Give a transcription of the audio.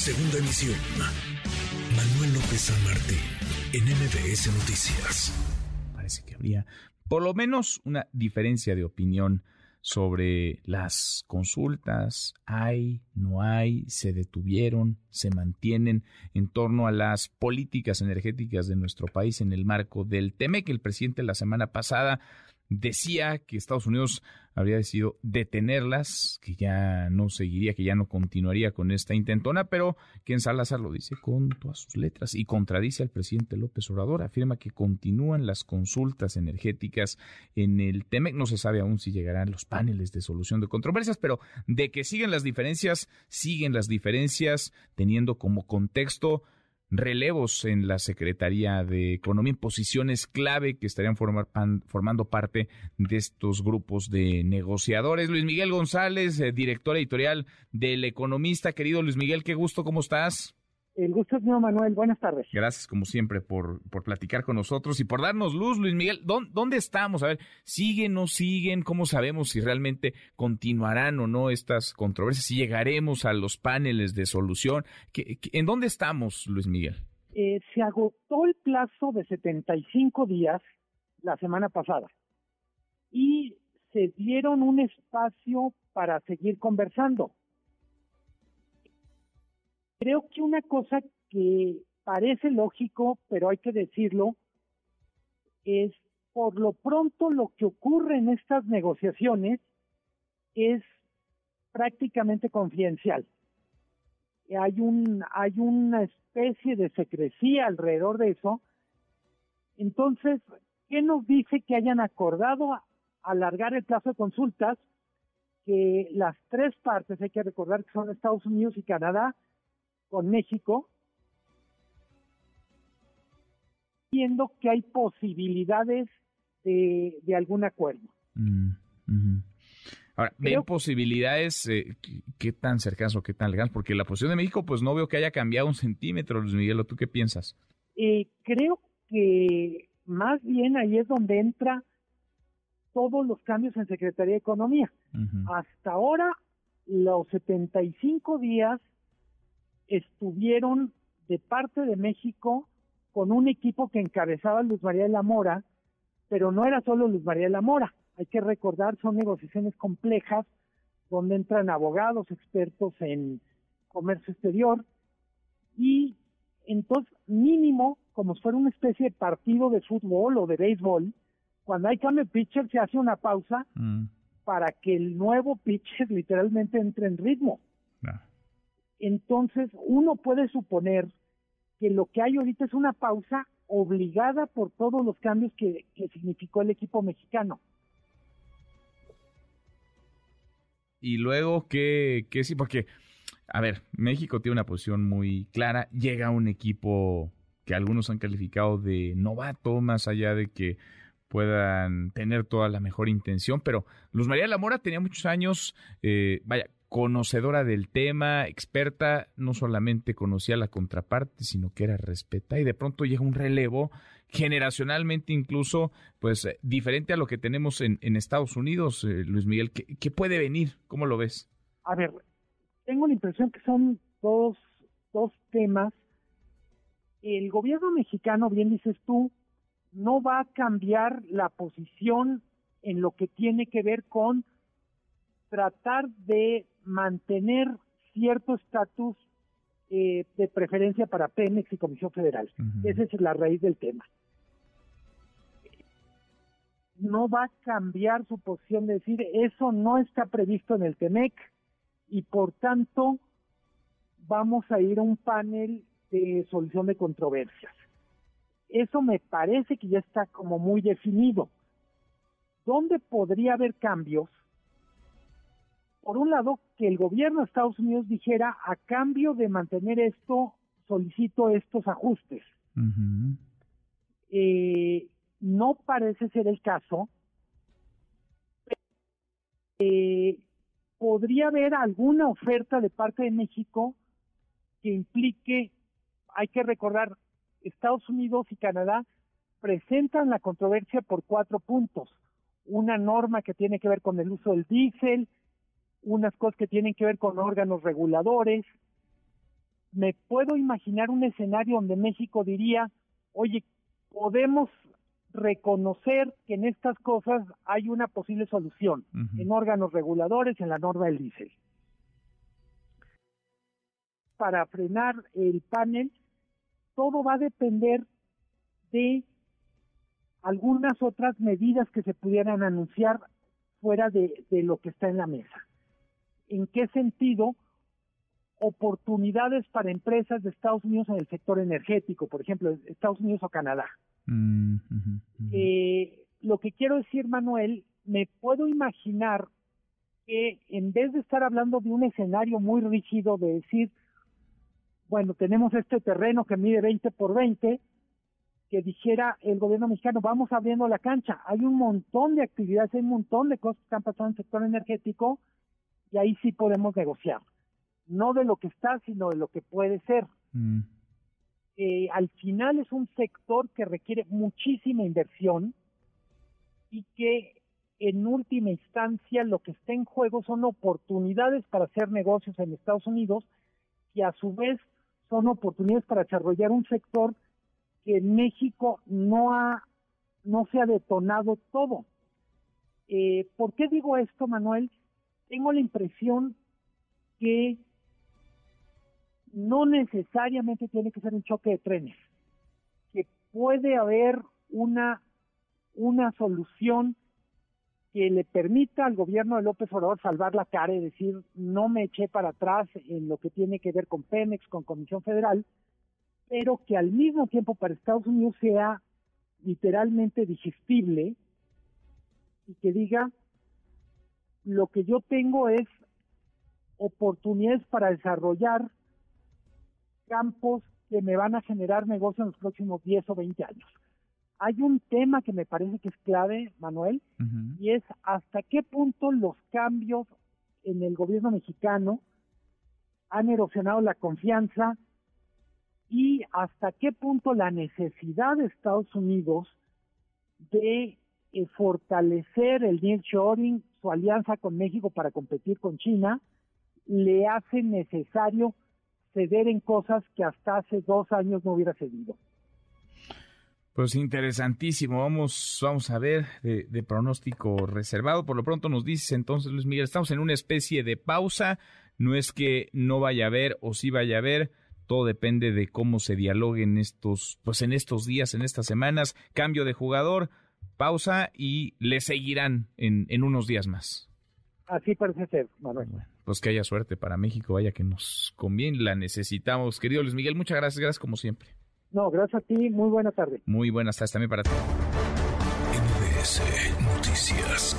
Segunda emisión. Manuel López San Martín, en MBS Noticias. Parece que habría por lo menos una diferencia de opinión sobre las consultas. Hay, no hay, se detuvieron, se mantienen en torno a las políticas energéticas de nuestro país en el marco del TEMEC. El presidente la semana pasada decía que Estados Unidos habría decidido detenerlas, que ya no seguiría, que ya no continuaría con esta intentona, pero que en Salazar lo dice con todas sus letras y contradice al presidente López Obrador, afirma que continúan las consultas energéticas en el TEMEC, no se sabe aún si llegarán los paneles de solución de controversias, pero de que siguen las diferencias, siguen las diferencias teniendo como contexto relevos en la Secretaría de Economía en posiciones clave que estarían formando parte de estos grupos de negociadores. Luis Miguel González, eh, director editorial del Economista. Querido Luis Miguel, qué gusto, ¿cómo estás? El gusto es mío, Manuel. Buenas tardes. Gracias, como siempre, por, por platicar con nosotros y por darnos luz, Luis Miguel. ¿Dónde, estamos? A ver, ¿siguen o no siguen? ¿Cómo sabemos si realmente continuarán o no estas controversias? Si llegaremos a los paneles de solución. en dónde estamos, Luis Miguel? Eh, se agotó el plazo de 75 días la semana pasada y se dieron un espacio para seguir conversando Creo que una cosa que parece lógico, pero hay que decirlo, es por lo pronto lo que ocurre en estas negociaciones es prácticamente confidencial. Hay un hay una especie de secrecía alrededor de eso. Entonces, ¿qué nos dice que hayan acordado alargar el plazo de consultas? Que las tres partes, hay que recordar que son Estados Unidos y Canadá, con México, viendo que hay posibilidades de, algún acuerdo. Mm, Ahora, ¿ven posibilidades eh, qué tan cercanas o qué tan lejanas? Porque la posición de México, pues no veo que haya cambiado un centímetro, Luis Miguel, ¿tú qué piensas? Eh, creo que más bien ahí es donde entra todos los cambios en Secretaría de Economía. Hasta ahora, los 75 días estuvieron de parte de México con un equipo que encabezaba Luz María de la Mora, pero no era solo Luz María de la Mora. Hay que recordar, son negociaciones complejas donde entran abogados expertos en comercio exterior y entonces mínimo, como si fuera una especie de partido de fútbol o de béisbol, cuando hay cambio de pitcher se hace una pausa mm. para que el nuevo pitcher literalmente entre en ritmo entonces uno puede suponer que lo que hay ahorita es una pausa obligada por todos los cambios que, significó el equipo mexicano. Y luego, ¿qué, ¿qué sí? Porque, a ver, México tiene una posición muy clara, llega un equipo que algunos han calificado de novato, más allá de que puedan tener toda la mejor intención, pero Luz María Lamora tenía muchos años, eh, vaya, conocedora del tema, experta, no solamente conocía la contraparte, sino que era respetada y de pronto llega un relevo generacionalmente incluso pues eh, diferente a lo que tenemos en, Estados Unidos, eh, Luis Miguel. ¿Qué, puede venir? ¿Cómo lo ves? A ver, tengo la impresión que son dos, dos temas. El gobierno mexicano, bien dices tú, no va a cambiar la posición en lo que tiene que ver con tratar de mantener cierto estatus eh, de preferencia para Pemex y Comisión Federal. Esa es la raíz del tema. No va a cambiar su posición de decir eso no está previsto en el TEMEC y por tanto vamos a ir a un panel de solución de controversias. Eso me parece que ya está como muy definido. ¿Dónde podría haber cambios? Por un lado, que el gobierno de Estados Unidos dijera, a cambio de mantener esto, solicito estos ajustes. Eh, no parece ser el caso. Eh, podría haber alguna oferta de parte de México que implique, hay que recordar, Estados Unidos y Canadá presentan la controversia por cuatro puntos. Una norma que tiene que ver con el uso del diésel, unas cosas que tienen que ver con órganos reguladores, me puedo imaginar un escenario donde México diría, oye, podemos reconocer que en estas cosas hay una posible solución en órganos reguladores, en la norma del diésel. Para frenar el panel, todo va a depender de algunas otras medidas que se pudieran anunciar fuera de, de lo que está en la mesa. ¿En qué sentido? Oportunidades para empresas de Estados Unidos en el sector energético, por ejemplo, Estados Unidos o Canadá. Mm, eh, lo que quiero decir, Manuel, me puedo imaginar que en vez de estar hablando de un escenario muy rígido, de decir, bueno, tenemos este terreno que mide 20 por 20, que dijera el gobierno mexicano, vamos abriendo la cancha. Hay un montón de actividades, hay un montón de cosas que están pasando en el sector energético y ahí sí podemos negociar. No de lo que está, sino de lo que puede ser. Mm. Eh, al final es un sector que requiere muchísima inversión y que en última instancia lo que está en juego son oportunidades para hacer negocios en Estados Unidos y a su vez son oportunidades para desarrollar un sector que en México no ha no se ha detonado todo. Eh, ¿Por qué digo esto, Manuel? Tengo la impresión que no necesariamente tiene que ser un choque de trenes, que puede haber una, una solución que le permita al gobierno de López Obrador salvar la cara y decir no me eché para atrás en lo que tiene que ver con Pemex, con Comisión Federal, pero que al mismo tiempo para Estados Unidos sea literalmente digestible y que diga lo que yo tengo es oportunidades para desarrollar campos que me van a generar negocio en los próximos 10 o 20 años. Hay un tema que me parece que es clave, Manuel, y es hasta qué punto los cambios en el gobierno mexicano han erosionado la confianza y hasta qué punto la necesidad de Estados Unidos de eh, fortalecer el nearshoring, su alianza con México para competir con China, le hace necesario ceder en cosas que hasta hace dos años no hubiera cedido. Pues interesantísimo, vamos, vamos a ver de, pronóstico reservado. Por lo pronto nos dices entonces, Luis Miguel, estamos en una especie de pausa. No es que no vaya a haber o sí vaya a haber, todo depende de cómo se dialoguen estos, pues en estos días, en estas semanas. Cambio de jugador, pausa y le seguirán en, en unos días más. Así parece ser, Manuel. pues que haya suerte para México, vaya que nos conviene, la necesitamos. Querido Luis Miguel, muchas gracias, gracias como siempre. No, gracias a ti, muy buena tarde. Muy buenas tardes también para ti. NBS Noticias.